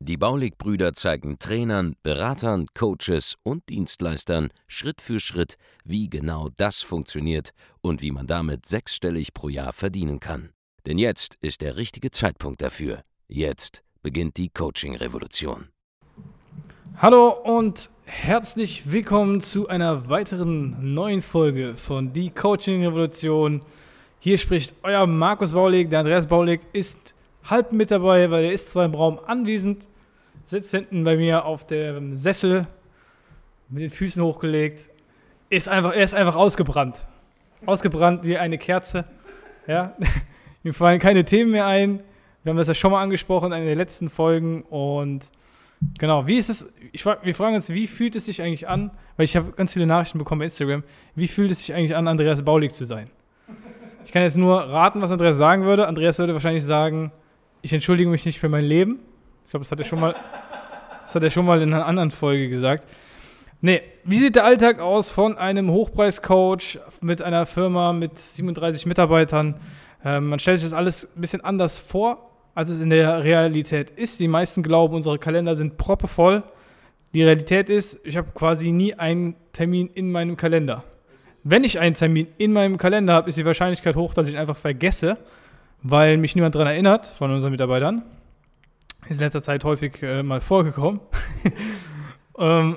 Die Baulig-Brüder zeigen Trainern, Beratern, Coaches und Dienstleistern Schritt für Schritt, wie genau das funktioniert und wie man damit sechsstellig pro Jahr verdienen kann. Denn jetzt ist der richtige Zeitpunkt dafür. Jetzt beginnt die Coaching-Revolution. Hallo und herzlich willkommen zu einer weiteren neuen Folge von Die Coaching Revolution. Hier spricht euer Markus Baulig. Der Andreas Baulig ist halb mit dabei, weil er ist zwar im Raum anwesend, sitzt hinten bei mir auf dem Sessel mit den Füßen hochgelegt, ist einfach, er ist einfach ausgebrannt. Ausgebrannt wie eine Kerze. Ja. Ihm fallen keine Themen mehr ein. Wir haben das ja schon mal angesprochen in einer der letzten Folgen und genau, wie ist es, ich, wir fragen uns, wie fühlt es sich eigentlich an, weil ich habe ganz viele Nachrichten bekommen bei Instagram, wie fühlt es sich eigentlich an, Andreas Baulig zu sein? Ich kann jetzt nur raten, was Andreas sagen würde. Andreas würde wahrscheinlich sagen, ich entschuldige mich nicht für mein Leben. Ich glaube, das hat er schon mal, das hat er schon mal in einer anderen Folge gesagt. Nee, wie sieht der Alltag aus von einem Hochpreiscoach mit einer Firma mit 37 Mitarbeitern? Ähm, man stellt sich das alles ein bisschen anders vor, als es in der Realität ist. Die meisten glauben, unsere Kalender sind proppevoll. Die Realität ist, ich habe quasi nie einen Termin in meinem Kalender. Wenn ich einen Termin in meinem Kalender habe, ist die Wahrscheinlichkeit hoch, dass ich ihn einfach vergesse weil mich niemand daran erinnert von unseren Mitarbeitern. Ist in letzter Zeit häufig äh, mal vorgekommen. ähm,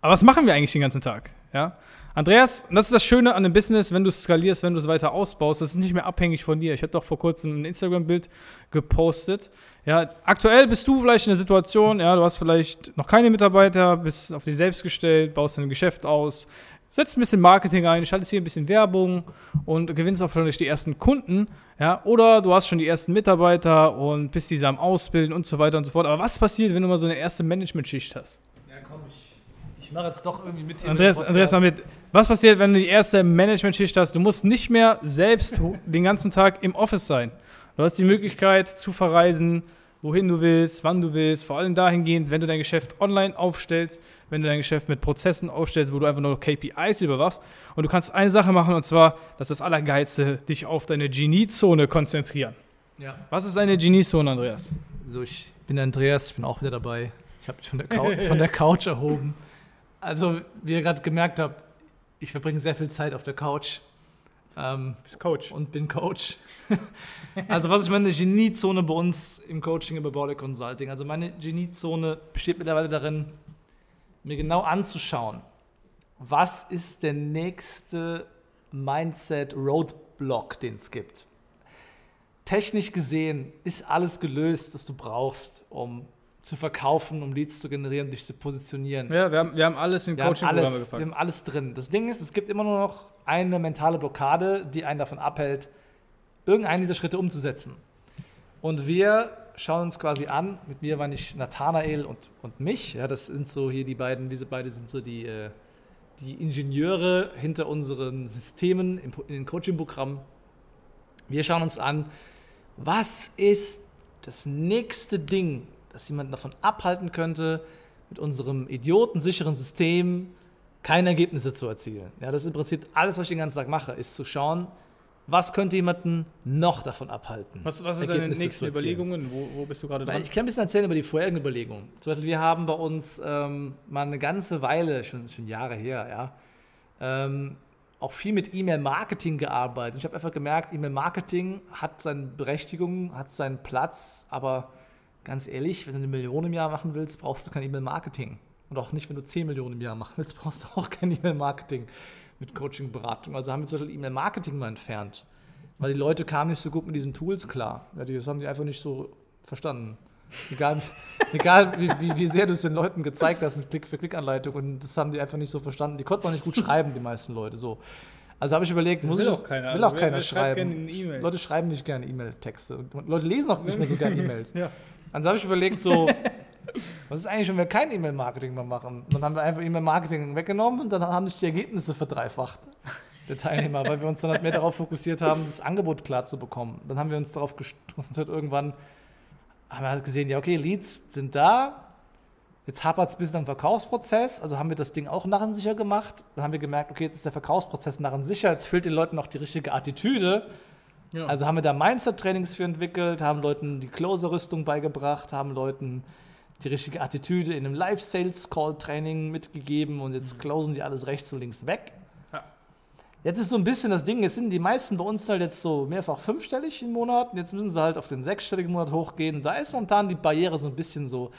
aber was machen wir eigentlich den ganzen Tag? Ja? Andreas, das ist das Schöne an dem Business, wenn du es skalierst, wenn du es weiter ausbaust, das ist nicht mehr abhängig von dir. Ich habe doch vor kurzem ein Instagram-Bild gepostet. Ja, aktuell bist du vielleicht in der Situation, ja, du hast vielleicht noch keine Mitarbeiter, bist auf dich selbst gestellt, baust dein Geschäft aus, setzt ein bisschen Marketing ein, schaltest hier ein bisschen Werbung und gewinnst auch vielleicht die ersten Kunden, ja, oder du hast schon die ersten Mitarbeiter und bist diese am Ausbilden und so weiter und so fort. Aber was passiert, wenn du mal so eine erste Management-Schicht hast? Ja, komm, ich, ich mache jetzt doch irgendwie mit hier. Andreas, mit Andreas, mit, was passiert, wenn du die erste Management-Schicht hast? Du musst nicht mehr selbst den ganzen Tag im Office sein. Du hast die Möglichkeit zu verreisen, wohin du willst, wann du willst, vor allem dahingehend, wenn du dein Geschäft online aufstellst, wenn du dein Geschäft mit Prozessen aufstellst, wo du einfach nur KPIs überwachst und du kannst eine Sache machen und zwar, das ist das Allergeilste, dich auf deine Geniezone konzentrieren. Ja. Was ist deine Geniezone, Andreas? So, ich bin Andreas, ich bin auch wieder dabei. Ich habe mich von der, Couch, von der Couch erhoben. Also, wie ihr gerade gemerkt habt, ich verbringe sehr viel Zeit auf der Couch. Ähm, Bist Coach. Und bin Coach. also, was ist meine Geniezone bei uns im Coaching im Bauer Consulting? Also, meine Geniezone besteht mittlerweile darin, mir genau anzuschauen, was ist der nächste Mindset-Roadblock, den es gibt. Technisch gesehen ist alles gelöst, was du brauchst, um zu verkaufen, um Leads zu generieren, dich zu positionieren. Ja, wir haben, wir haben alles in Coaching-Programme gepackt. Wir haben alles drin. Das Ding ist, es gibt immer nur noch eine mentale Blockade, die einen davon abhält, irgendeinen dieser Schritte umzusetzen. Und wir schauen uns quasi an, mit mir war nicht Nathanael und, und mich, ja, das sind so hier die beiden, diese beiden sind so die, äh, die Ingenieure hinter unseren Systemen in den Coaching-Programmen. Wir schauen uns an, was ist das nächste Ding, das jemanden davon abhalten könnte, mit unserem idiotensicheren System keine Ergebnisse zu erzielen. Ja, das ist im Prinzip alles, was ich den ganzen Tag mache, ist zu schauen, was könnte jemanden noch davon abhalten? Was, was sind deine nächsten Überlegungen? Wo, wo, bist du gerade dran? Ich kann ein bisschen erzählen über die vorherigen Überlegungen. Zum Beispiel, wir haben bei uns ähm, mal eine ganze Weile, schon, schon Jahre her, ja, ähm, auch viel mit E-Mail-Marketing gearbeitet. Ich habe einfach gemerkt, E-Mail-Marketing hat seine Berechtigung, hat seinen Platz, aber ganz ehrlich, wenn du eine Million im Jahr machen willst, brauchst du kein E-Mail-Marketing. Und auch nicht, wenn du 10 Millionen im Jahr machen willst, brauchst du auch kein E-Mail-Marketing mit Coaching-Beratung. Also haben wir zum Beispiel E-Mail-Marketing mal entfernt, weil die Leute kamen nicht so gut mit diesen Tools klar. Ja, das haben die einfach nicht so verstanden. Egal, egal wie, wie, wie, sehr du es den Leuten gezeigt hast mit Klick-für-Klick-Anleitung und das haben die einfach nicht so verstanden. Die konnten auch nicht gut schreiben, die meisten Leute. So. Also habe ich überlegt, muss will ich auch keiner, will auch also, keiner wer, wer schreiben. E Leute schreiben nicht gerne E-Mail-Texte. Leute lesen auch nicht mehr so gerne E-Mails. ja. Also habe ich überlegt, so, was ist eigentlich, wenn wir kein E-Mail-Marketing mehr machen? Dann haben wir einfach E-Mail-Marketing weggenommen und dann haben sich die Ergebnisse verdreifacht. der Teilnehmer, weil wir uns dann halt mehr darauf fokussiert haben, das Angebot klar zu bekommen. Dann haben wir uns darauf konzentriert, irgendwann haben wir halt gesehen, ja, okay, Leads sind da, Jetzt hapert es ein bisschen am Verkaufsprozess, also haben wir das Ding auch narrensicher gemacht. Dann haben wir gemerkt, okay, jetzt ist der Verkaufsprozess narrensicher, jetzt fehlt den Leuten noch die richtige Attitüde. Ja. Also haben wir da Mindset-Trainings für entwickelt, haben Leuten die Closer-Rüstung beigebracht, haben Leuten die richtige Attitüde in einem Live-Sales-Call-Training mitgegeben und jetzt mhm. closen die alles rechts und links weg. Ja. Jetzt ist so ein bisschen das Ding, jetzt sind die meisten bei uns halt jetzt so mehrfach fünfstellig im Monat und jetzt müssen sie halt auf den sechsstelligen Monat hochgehen. Und da ist momentan die Barriere so ein bisschen so,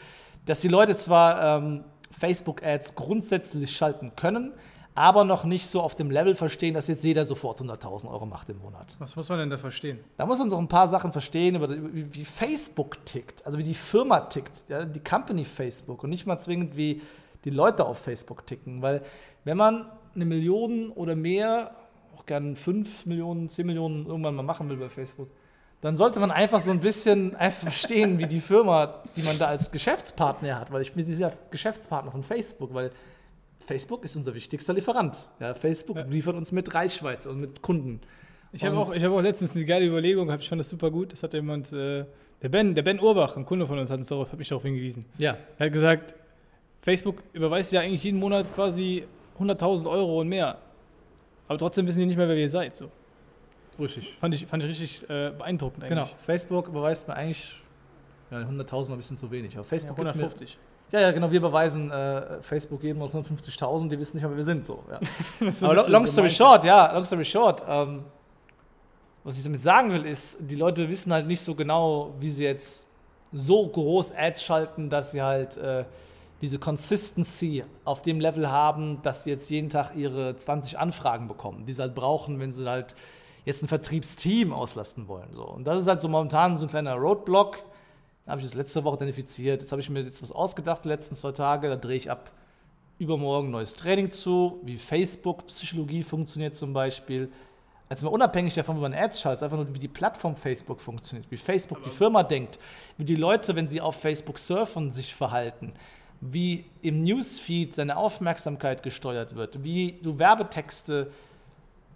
dass die Leute zwar ähm, Facebook-Ads grundsätzlich schalten können, aber noch nicht so auf dem Level verstehen, dass jetzt jeder sofort 100.000 Euro macht im Monat. Was muss man denn da verstehen? Da muss man so ein paar Sachen verstehen, über, wie Facebook tickt, also wie die Firma tickt, ja, die Company Facebook und nicht mal zwingend, wie die Leute auf Facebook ticken. Weil wenn man eine Million oder mehr, auch gerne 5 Millionen, 10 Millionen irgendwann mal machen will bei Facebook, dann sollte man einfach so ein bisschen einfach verstehen, wie die Firma, die man da als Geschäftspartner hat, weil ich bin dieser Geschäftspartner von Facebook, weil Facebook ist unser wichtigster Lieferant. Ja, Facebook ja. liefert uns mit Reichweite und mit Kunden. Ich habe auch, hab auch letztens eine geile Überlegung, ich fand das super gut. Das hat jemand, äh, der Ben, der Ben Urbach, ein Kunde von uns, hat, uns darauf, hat mich darauf hingewiesen. Ja. Er hat gesagt, Facebook überweist ja eigentlich jeden Monat quasi 100.000 Euro und mehr. Aber trotzdem wissen die nicht mehr, wer ihr seid. So. Richtig. Fand ich, fand ich richtig äh, beeindruckend eigentlich. Genau. Facebook überweist mir eigentlich ja, 100.000 mal ein bisschen zu wenig. Aber Facebook ja, 150. Mir, ja, ja, genau. Wir überweisen äh, Facebook jedem 150.000, die wissen nicht mehr, wer wir sind. So, ja. Aber long story short, ja, long story short. Ähm, was ich damit sagen will, ist, die Leute wissen halt nicht so genau, wie sie jetzt so groß Ads schalten, dass sie halt äh, diese Consistency auf dem Level haben, dass sie jetzt jeden Tag ihre 20 Anfragen bekommen, die sie halt brauchen, wenn sie halt jetzt ein Vertriebsteam auslasten wollen. So. Und das ist halt so momentan so ein kleiner Roadblock. Da habe ich das letzte Woche identifiziert. Jetzt habe ich mir jetzt was ausgedacht, die letzten zwei Tage. Da drehe ich ab übermorgen neues Training zu, wie Facebook-Psychologie funktioniert zum Beispiel. Also mal unabhängig davon, wie man Ads schaltet, einfach nur, wie die Plattform Facebook funktioniert, wie Facebook die Firma denkt, wie die Leute, wenn sie auf Facebook surfen, sich verhalten, wie im Newsfeed deine Aufmerksamkeit gesteuert wird, wie du Werbetexte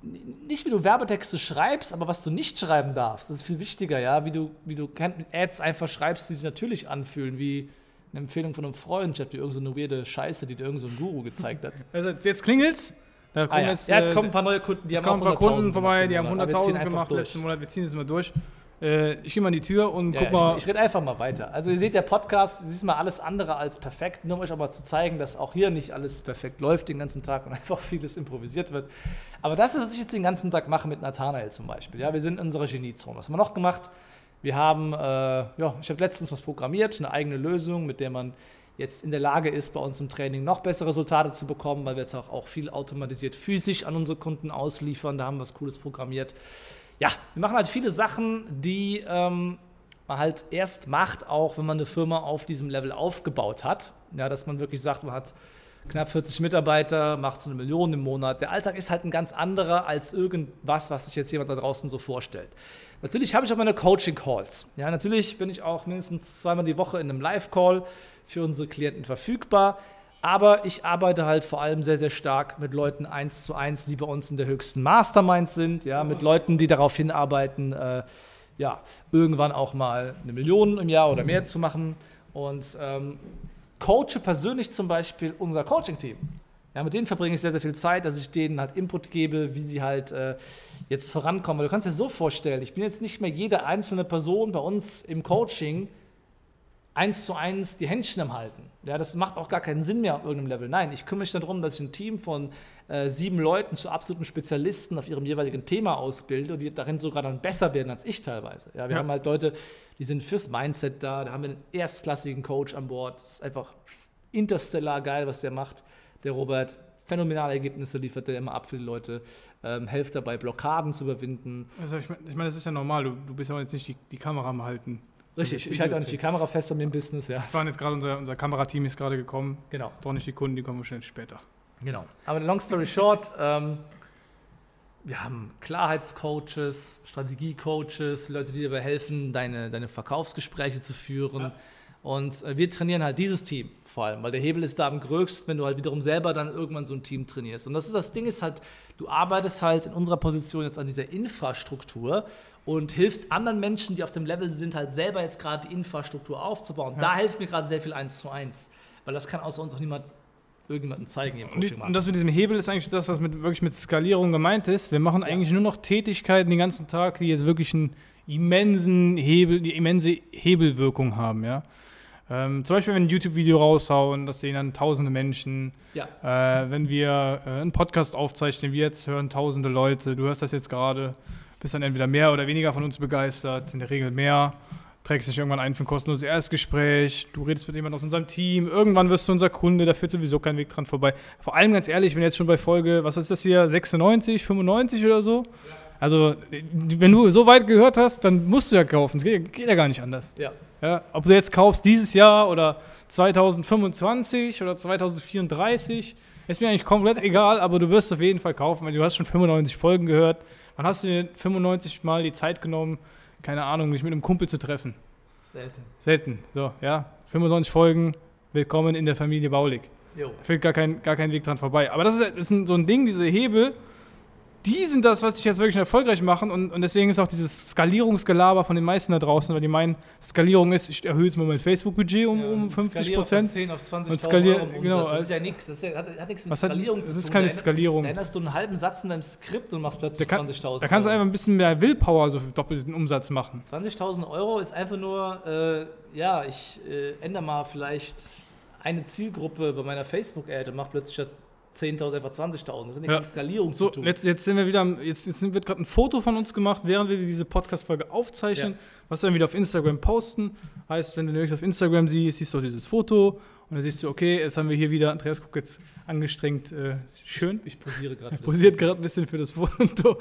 nicht wie du Werbetexte schreibst, aber was du nicht schreiben darfst. Das ist viel wichtiger, ja, wie du, wie du Ads einfach schreibst, die sich natürlich anfühlen, wie eine Empfehlung von einem Freund, statt wie irgendeine so weirde Scheiße, die dir irgendein so Guru gezeigt hat. Also jetzt klingelt's. Da kommen ah, ja. jetzt, ja, jetzt äh, kommen ein paar neue Kunden, die haben auch ein paar Kunden vorbei, die haben 100.000 gemacht letzten Monat. Wir ziehen es mal durch. Äh, ich gehe mal in die Tür und ja, guck mal. Ich, ich rede einfach mal weiter. Also ihr seht, der Podcast das ist mal alles andere als perfekt, nur um euch aber zu zeigen, dass auch hier nicht alles perfekt läuft den ganzen Tag und einfach vieles improvisiert wird. Aber das ist, was ich jetzt den ganzen Tag mache mit Nathanael zum Beispiel. Ja, wir sind in unserer Geniezone. Was haben wir noch gemacht? Wir haben, äh, ja, ich habe letztens was programmiert, eine eigene Lösung, mit der man jetzt in der Lage ist, bei uns im Training noch bessere Resultate zu bekommen, weil wir jetzt auch, auch viel automatisiert physisch an unsere Kunden ausliefern. Da haben wir was Cooles programmiert ja, wir machen halt viele Sachen, die ähm, man halt erst macht, auch wenn man eine Firma auf diesem Level aufgebaut hat. Ja, dass man wirklich sagt, man hat knapp 40 Mitarbeiter, macht so eine Million im Monat. Der Alltag ist halt ein ganz anderer als irgendwas, was sich jetzt jemand da draußen so vorstellt. Natürlich habe ich auch meine Coaching-Calls. Ja, natürlich bin ich auch mindestens zweimal die Woche in einem Live-Call für unsere Klienten verfügbar. Aber ich arbeite halt vor allem sehr, sehr stark mit Leuten eins zu eins, die bei uns in der höchsten Mastermind sind, ja, mit Leuten, die darauf hinarbeiten, äh, ja, irgendwann auch mal eine Million im Jahr oder mehr zu machen. Und ähm, coache persönlich zum Beispiel unser Coaching-Team. Ja, mit denen verbringe ich sehr, sehr viel Zeit, dass ich denen halt Input gebe, wie sie halt äh, jetzt vorankommen. Du kannst dir so vorstellen, ich bin jetzt nicht mehr jede einzelne Person bei uns im Coaching eins zu eins die Händchen am Halten. Ja, das macht auch gar keinen Sinn mehr auf irgendeinem Level. Nein, ich kümmere mich darum, dass ich ein Team von äh, sieben Leuten zu absoluten Spezialisten auf ihrem jeweiligen Thema ausbilde und die darin sogar dann besser werden als ich teilweise. Ja, wir ja. haben halt Leute, die sind fürs Mindset da, da haben wir einen erstklassigen Coach an Bord. Das ist einfach interstellar geil, was der macht. Der Robert, phänomenale Ergebnisse liefert er immer ab für die Leute, ähm, hilft dabei, Blockaden zu überwinden. Also ich meine, ich mein, das ist ja normal, du, du bist ja jetzt nicht die, die Kamera am Halten. Richtig, ich halte auch nicht die Kamera fest bei mir im Business, ja. Das waren jetzt gerade unser, unser Kamerateam ist gerade gekommen. Genau. Doch nicht die Kunden, die kommen wahrscheinlich später. Genau. Aber long story short, ähm, wir haben Klarheitscoaches, Strategiecoaches, Leute, die dir dabei helfen, deine, deine Verkaufsgespräche zu führen. Ja. Und äh, wir trainieren halt dieses Team vor allem, weil der Hebel ist da am größten, wenn du halt wiederum selber dann irgendwann so ein Team trainierst. Und das ist das Ding ist halt, du arbeitest halt in unserer Position jetzt an dieser Infrastruktur und hilfst anderen Menschen, die auf dem Level sind, halt selber jetzt gerade die Infrastruktur aufzubauen. Da hilft mir gerade sehr viel eins zu eins, weil das kann außer uns auch niemand irgendjemandem zeigen im Und, und das mit diesem Hebel ist eigentlich das, was mit, wirklich mit Skalierung gemeint ist. Wir machen eigentlich nur noch Tätigkeiten den ganzen Tag, die jetzt wirklich einen immensen Hebel, die immense Hebelwirkung haben, ja. Ähm, zum Beispiel, wenn wir ein YouTube-Video raushauen, das sehen dann tausende Menschen. ja. Äh, wenn wir äh, einen Podcast aufzeichnen, wie jetzt hören tausende Leute, du hörst das jetzt gerade, bist dann entweder mehr oder weniger von uns begeistert, in der Regel mehr, trägst dich irgendwann ein für ein kostenloses Erstgespräch, du redest mit jemandem aus unserem Team, irgendwann wirst du unser Kunde, da führt sowieso kein Weg dran vorbei. Vor allem ganz ehrlich, wenn jetzt schon bei Folge, was ist das hier, 96, 95 oder so? Also, wenn du so weit gehört hast, dann musst du ja kaufen. Es geht, geht ja gar nicht anders. ja. Ja, ob du jetzt kaufst dieses Jahr oder 2025 oder 2034, ist mir eigentlich komplett egal, aber du wirst auf jeden Fall kaufen, weil du hast schon 95 Folgen gehört. Wann hast du dir 95 Mal die Zeit genommen, keine Ahnung, dich mit einem Kumpel zu treffen? Selten. Selten. So, ja. 95 Folgen, willkommen in der Familie Baulig. Jo. Da führt gar kein, gar kein Weg dran vorbei. Aber das ist, das ist so ein Ding, diese Hebel, die sind das, was dich jetzt wirklich erfolgreich machen. Und, und deswegen ist auch dieses Skalierungsgelaber von den meisten da draußen, weil die meinen, Skalierung ist, ich erhöhe jetzt mal mein Facebook-Budget um, um 50 Skaliere von Prozent. 10 auf 20.000 Und skalier- Euro genau, Umsatz. Das ist also- ja nichts. Das ist ja, hat, hat nichts mit hat- Skalierung das zu ist tun. keine Da änder- Skalierung. Da änderst du einen halben Satz in deinem Skript und machst plötzlich kann, 20.000 da kannst du Euro. einfach ein bisschen mehr Willpower, so doppelten Umsatz machen. 20.000 Euro ist einfach nur, äh, ja, ich äh, ändere mal vielleicht eine Zielgruppe bei meiner Facebook-Ad und mache plötzlich statt 10.000 einfach 20.000. Das hat nichts Ja. mit Skalierung So, zu tun. jetzt, jetzt sind wir wieder, am- jetzt, jetzt wird gerade ein Foto von uns gemacht, während wir diese Podcast-Folge aufzeichnen, Ja. was wir dann wieder auf Instagram posten. Heißt, wenn du nichts auf Instagram siehst, siehst du auch dieses Foto und dann siehst du, okay, jetzt haben wir hier wieder, Andreas guckt jetzt angestrengt, äh, schön. Ich posiere gerade. das. posiert gerade ein bisschen für das Foto.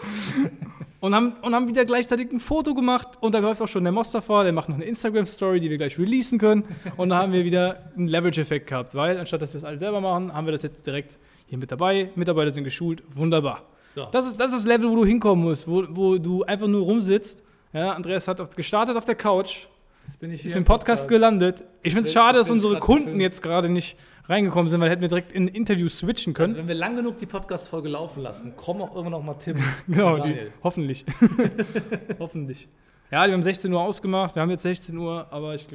und, haben, und haben wieder gleichzeitig ein Foto gemacht. Und da läuft auch schon der Mostafa, der macht noch eine Instagram-Story, die wir gleich releasen können. Und da haben wir wieder einen Leverage-Effekt gehabt, weil anstatt dass wir es alles selber machen, haben wir das jetzt direkt hier mit dabei. Mitarbeiter sind geschult, wunderbar. So. Das ist, das ist das Level, wo du hinkommen musst, wo, wo du einfach nur rumsitzt. Ja, Andreas hat auf, gestartet auf der Couch, Jetzt bin ich ist hier im Podcast gelandet. Ich finde es schade, dass unsere Kunden gefilmt. jetzt gerade nicht reingekommen sind, weil hätten wir direkt in ein Interview switchen können. Also wenn wir lang genug die Podcast-Folge laufen lassen, kommen auch irgendwann noch mal Tim Genau, die, hoffentlich. hoffentlich. Ja, die haben 16 Uhr ausgemacht, wir haben jetzt 16 Uhr, aber ich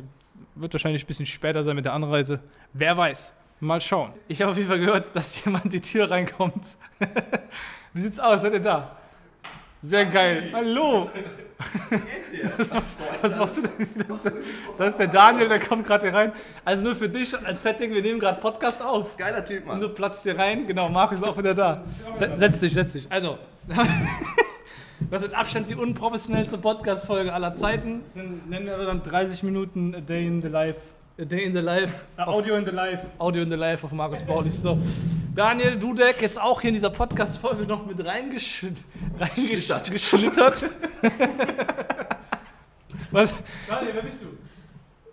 wird wahrscheinlich ein bisschen später sein mit der Anreise. Wer weiß. Mal schauen. Ich habe auf jeden Fall gehört, dass jemand die Tür reinkommt. Wie sieht's aus? Seid ihr da? Sehr geil. Hallo. Was machst du denn? Das ist, das ist der Daniel, der kommt gerade hier rein. Also nur für dich als Setting, wir nehmen gerade Podcast auf. Geiler Typ, Und Mann. du platzt hier rein. Genau, Markus ist auch wieder da. Se- Setz dich, setz dich. Also, das ist mit Abstand die unprofessionellste Podcast-Folge aller Zeiten. Das sind, nennen wir dann 30 Minuten A Day in the Life. A Day in the Life. Äh, Audio in the Life. Audio in the Life auf Markus Baulich. So. Daniel Dudek jetzt auch hier in dieser Podcast-Folge noch mit reingesch reingesch Schlittert. geschlittert. Was? Daniel, wer bist du?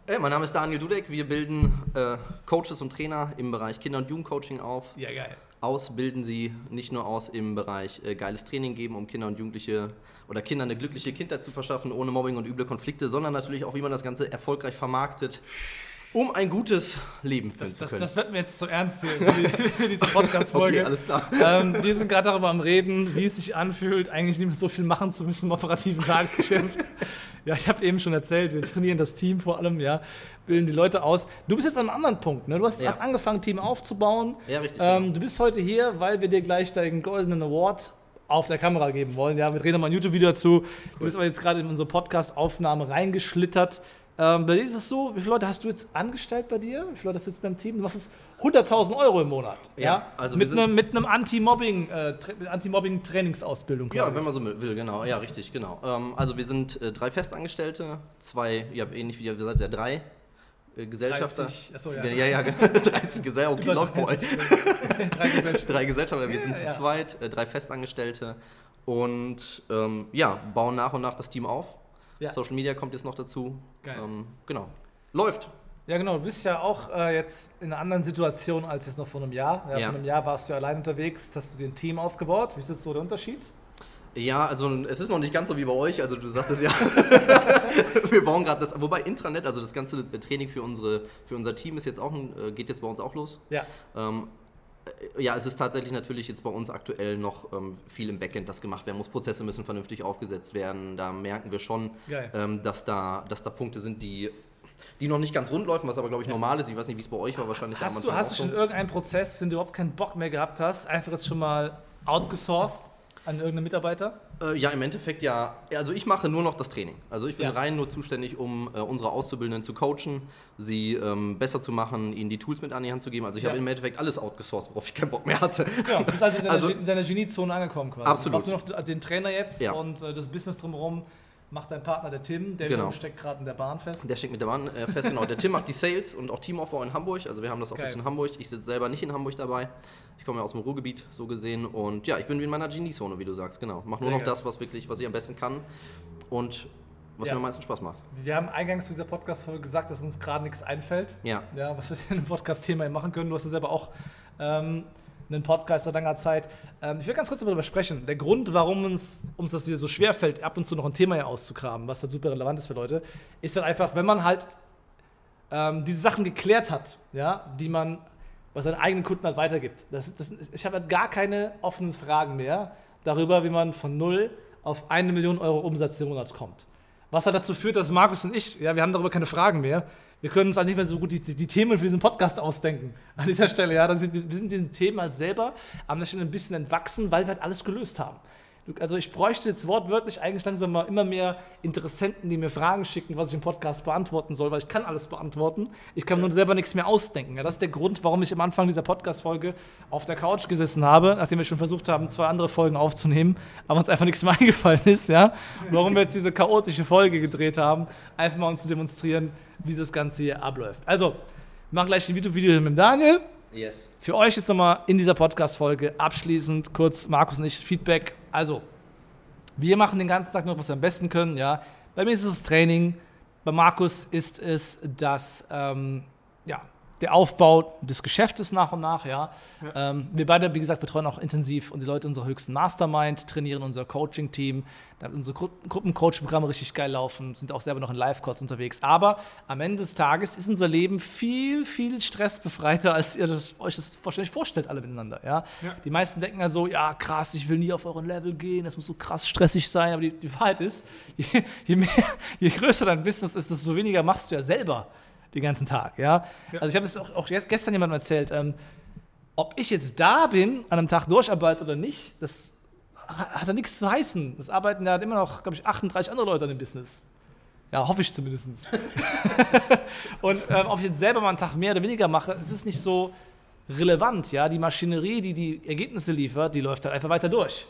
Hey, mein Name ist Daniel Dudek. Wir bilden äh, Coaches und Trainer im Bereich Kinder- und Jugendcoaching auf. Ja, geil. Ausbilden sie nicht nur aus im Bereich äh, geiles Training geben, um Kinder und Jugendliche oder Kindern eine glückliche Kindheit zu verschaffen, ohne Mobbing und üble Konflikte, sondern natürlich auch, wie man das Ganze erfolgreich vermarktet, um ein gutes Leben führen Das, zu das, können. das wird mir jetzt zu ernst hier für, die- für diese Podcast-Folge. okay, alles klar. ähm, wir sind gerade darüber am Reden, wie es sich anfühlt, eigentlich nicht mehr so viel machen zu müssen im operativen Tagesgeschäft. ja, ich habe eben schon erzählt, wir trainieren das Team vor allem, ja, bilden die Leute aus. Du bist jetzt an einem anderen Punkt, ne? Du hast Ja. jetzt angefangen, Team aufzubauen. Ja, richtig, Ähm, genau. Du bist heute hier, weil wir dir gleich deinen goldenen Award auf der Kamera geben wollen. Ja, wir drehen nochmal ein YouTube-Video dazu. Du bist aber jetzt gerade in unsere Podcast-Aufnahme reingeschlittert. Ähm, bei dir ist es so, wie viele Leute hast du jetzt angestellt bei dir? Wie viele Leute hast du jetzt in deinem Team? Machst jetzt 100.000 Euro im Monat. Ja, Ja, also mit einem, mit einem Anti-Mobbing, äh, Anti-Mobbing-Trainingsausbildung. Ja, wenn man so will, genau. Ja, richtig, genau. Ähm, also wir sind äh, drei Festangestellte, zwei, ja, ähnlich wie ihr seid ja drei äh, Gesellschafter. 30, achso, ja. ja, ja, genau. 30 Gesellschafter, okay, läuft bei euch. 30, drei Gesellschaften. Drei Gesellschafter, wir sind zu zweit, äh, drei Festangestellte und ähm, ja, bauen nach und nach das Team auf. Ja. Social Media kommt jetzt noch dazu. Geil. Ähm, genau. Läuft. Ja, genau. Du bist ja auch äh, jetzt in einer anderen Situation als jetzt noch vor einem Jahr. Ja, Ja. Vor einem Jahr warst du ja allein unterwegs, hast du dir ein Team aufgebaut. Wie ist jetzt so der Unterschied? Ja, also es ist noch nicht ganz so wie bei euch. Also du sagtest ja, wir bauen gerade das. Wobei Intranet, also das ganze Training für unsere, für unser Team ist jetzt auch ein, äh, geht jetzt bei uns auch los. Ja. Ähm, äh, ja, es ist tatsächlich natürlich jetzt bei uns aktuell noch ähm, viel im Backend, das gemacht werden muss. Prozesse müssen vernünftig aufgesetzt werden. Da merken wir schon, ähm, dass, da, dass da Punkte sind, die, die noch nicht ganz rund laufen, was aber, glaube ich, normal ist. Ich weiß nicht, wie es bei euch war, wahrscheinlich Hast du, hast du schon irgendeinen Prozess, den du überhaupt keinen Bock mehr gehabt hast, einfach jetzt schon mal outgesourced an irgendeinen Mitarbeiter? Äh, ja, im Endeffekt ja. Also ich mache nur noch das Training. Also ich bin Ja. rein nur zuständig, um äh, unsere Auszubildenden zu coachen, sie ähm, besser zu machen, ihnen die Tools mit an die Hand zu geben. Also ich Ja. habe im Endeffekt alles outgesourced, worauf ich keinen Bock mehr hatte. Ja, du bist also in deiner, Also- Geniezone angekommen quasi. Absolut. Du machst nur noch den Trainer jetzt und äh, das Business drumherum macht dein Partner, der Tim, der Genau. steckt gerade in der Bahn fest. Der steckt mit der Bahn äh, fest, genau. Der Tim macht die Sales und auch Teamaufbau in Hamburg. Also wir haben das Office Geil. in Hamburg. Ich sitze selber nicht in Hamburg dabei. Ich komme ja aus dem Ruhrgebiet, so gesehen. Und ja, ich bin wie in meiner Genie-Zone, wie du sagst, genau. Mach Sehr nur noch geil. das, was wirklich, was ich am besten kann und was Ja. mir am meisten Spaß macht. Wir haben eingangs zu dieser Podcast-Folge gesagt, dass uns gerade nichts einfällt. Ja. Ja, was wir in einem Podcast-Thema machen können. Du hast ja selber auch ähm, einen Podcast seit langer Zeit. Ähm, ich will ganz kurz darüber sprechen. Der Grund, warum uns, uns das wieder so schwer fällt, ab und zu noch ein Thema hier auszugraben, was halt super relevant ist für Leute, ist dann einfach, wenn man halt ähm, diese Sachen geklärt hat, ja, die man bei seinen eigenen Kunden halt weitergibt. Das, das, ich habe halt gar keine offenen Fragen mehr darüber, wie man von null auf eine Million Euro Umsatz im Monat kommt. Was halt dazu führt, dass Markus und ich, ja, wir haben darüber keine Fragen mehr. Wir können uns halt nicht mehr so gut die, die, die Themen für diesen Podcast ausdenken. An dieser Stelle, ja. Sind, wir sind diesen Themen halt selber am der Stelle ein bisschen entwachsen, weil wir halt alles gelöst haben. Also ich bräuchte jetzt wortwörtlich eigentlich langsam mal immer mehr Interessenten, die mir Fragen schicken, was ich im Podcast beantworten soll, weil ich kann alles beantworten. Ich kann nur selber nichts mehr ausdenken. Ja, das ist der Grund, warum ich am Anfang dieser Podcast-Folge auf der Couch gesessen habe, nachdem wir schon versucht haben, zwei andere Folgen aufzunehmen, aber uns einfach nichts mehr eingefallen ist, ja. Warum wir jetzt diese chaotische Folge gedreht haben, einfach mal um zu demonstrieren, wie das Ganze hier abläuft. Also, wir machen gleich ein Video-Video mit Daniel. Yes. Für euch jetzt nochmal in dieser Podcast-Folge abschließend kurz, Markus und ich, Feedback. Also, wir machen den ganzen Tag nur, was wir am besten können, ja. Bei mir ist es das Training, bei Markus ist es das, ähm, ja, der Aufbau des Geschäftes nach und nach, ja. Ähm, wir beide, wie gesagt, betreuen auch intensiv und die Leute unserer höchsten Mastermind, trainieren unser Coaching-Team, da unsere Gru Gruppencoach-Programme richtig geil laufen, sind auch selber noch in Live-Calls unterwegs. Aber am Ende des Tages ist unser Leben viel, viel stressbefreiter, als ihr das, euch das wahrscheinlich vorstellt, alle miteinander, ja. Ja. Die meisten denken ja so, ja krass, ich will nie auf euren Level gehen, das muss so krass stressig sein, aber die, die Wahrheit ist, je, je, mehr, je größer dein Business ist, desto weniger machst du ja selber den ganzen Tag, ja. Also ich habe es auch, auch gestern jemandem erzählt, ähm, ob ich jetzt da bin, an einem Tag durcharbeite oder nicht, das ha- hat ja nichts zu heißen. Es arbeiten ja immer noch, glaube ich, 38 andere Leute an dem Business. Ja, hoffe ich zumindest. Und ähm, ob ich jetzt selber mal einen Tag mehr oder weniger mache, es ist nicht so relevant. Ja? Die Maschinerie, die die Ergebnisse liefert, die läuft halt einfach weiter durch.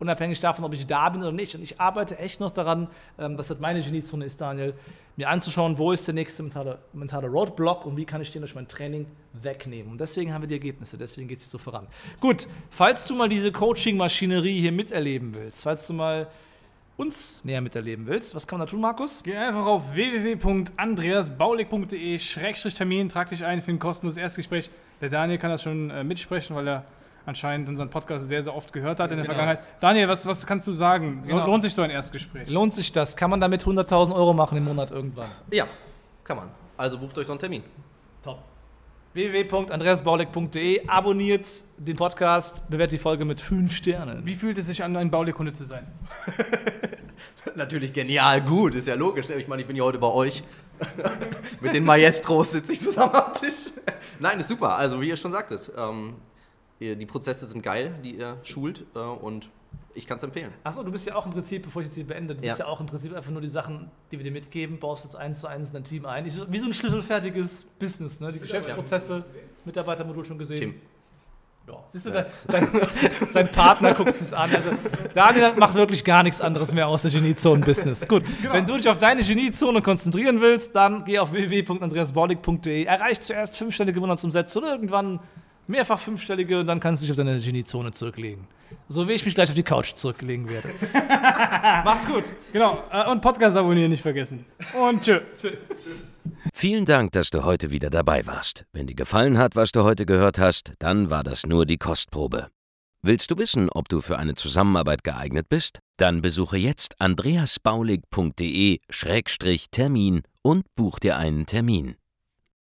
Unabhängig davon, ob ich da bin oder nicht. Und ich arbeite echt noch daran, ähm, was halt meine Geniezone ist, Daniel, mir anzuschauen, wo ist der nächste mentale, mentale Roadblock und wie kann ich den durch mein Training wegnehmen. Und deswegen haben wir die Ergebnisse, deswegen geht es hier so voran. Gut, falls du mal diese Coaching-Maschinerie hier miterleben willst, falls du mal uns näher miterleben willst, was kann man da tun, Markus? Geh einfach auf www.andreasbaulig.de-termin, trag dich ein für ein kostenloses Erstgespräch. Der Daniel kann das schon äh, mitsprechen, weil er anscheinend unseren Podcast sehr, sehr oft gehört hat in der Genau. Vergangenheit. Daniel, was, was kannst du sagen? Genau. Lohnt sich so ein Erstgespräch? Lohnt sich das? Kann man damit 100.000 Euro machen im Monat irgendwann? Ja, kann man. Also bucht euch so einen Termin. Top. www.andreasbaulig.de Abonniert den Podcast, bewertet die Folge mit 5 Sternen. Wie fühlt es sich an, ein Baulig-Kunde zu sein? Natürlich genial, gut, ist ja logisch. Ich meine, ich bin ja heute bei euch. Mit den Maestros sitze ich zusammen am Tisch. Nein, ist super. Also, wie ihr schon sagtet, ähm, die Prozesse sind geil, die ihr schult äh, und ich kann es empfehlen. Achso, du bist ja auch im Prinzip, bevor ich jetzt hier beende, du bist Ja. ja auch im Prinzip einfach nur die Sachen, die wir dir mitgeben, baust jetzt eins zu eins in dein Team ein. Ich- Wie so ein schlüsselfertiges Business, ne? Die Geschäftsprozesse, Mitarbeitermodul schon gesehen. Tim. Ja. Siehst du, da- sein, sein Partner guckt es an. Also, Daniel macht wirklich gar nichts anderes mehr außer Geniezonen-Business. Gut, wenn du dich auf deine Geniezone konzentrieren willst, dann geh auf www.andreasbordig.de. Erreich zuerst fünfstellige Monatsumsätze und irgendwann mehrfach fünfstellige und dann kannst du dich auf deine Geniezone zurücklegen. So wie ich mich gleich auf die Couch zurücklegen werde. Macht's gut. Genau, äh, und Podcast abonnieren nicht vergessen. Und tschö. Vielen Dank, dass du heute wieder dabei warst. Wenn dir gefallen hat, was du heute gehört hast, dann war das nur die Kostprobe. Willst du wissen, ob du für eine Zusammenarbeit geeignet bist? Dann besuche jetzt andreasbaulig.de-termin und buch dir einen Termin.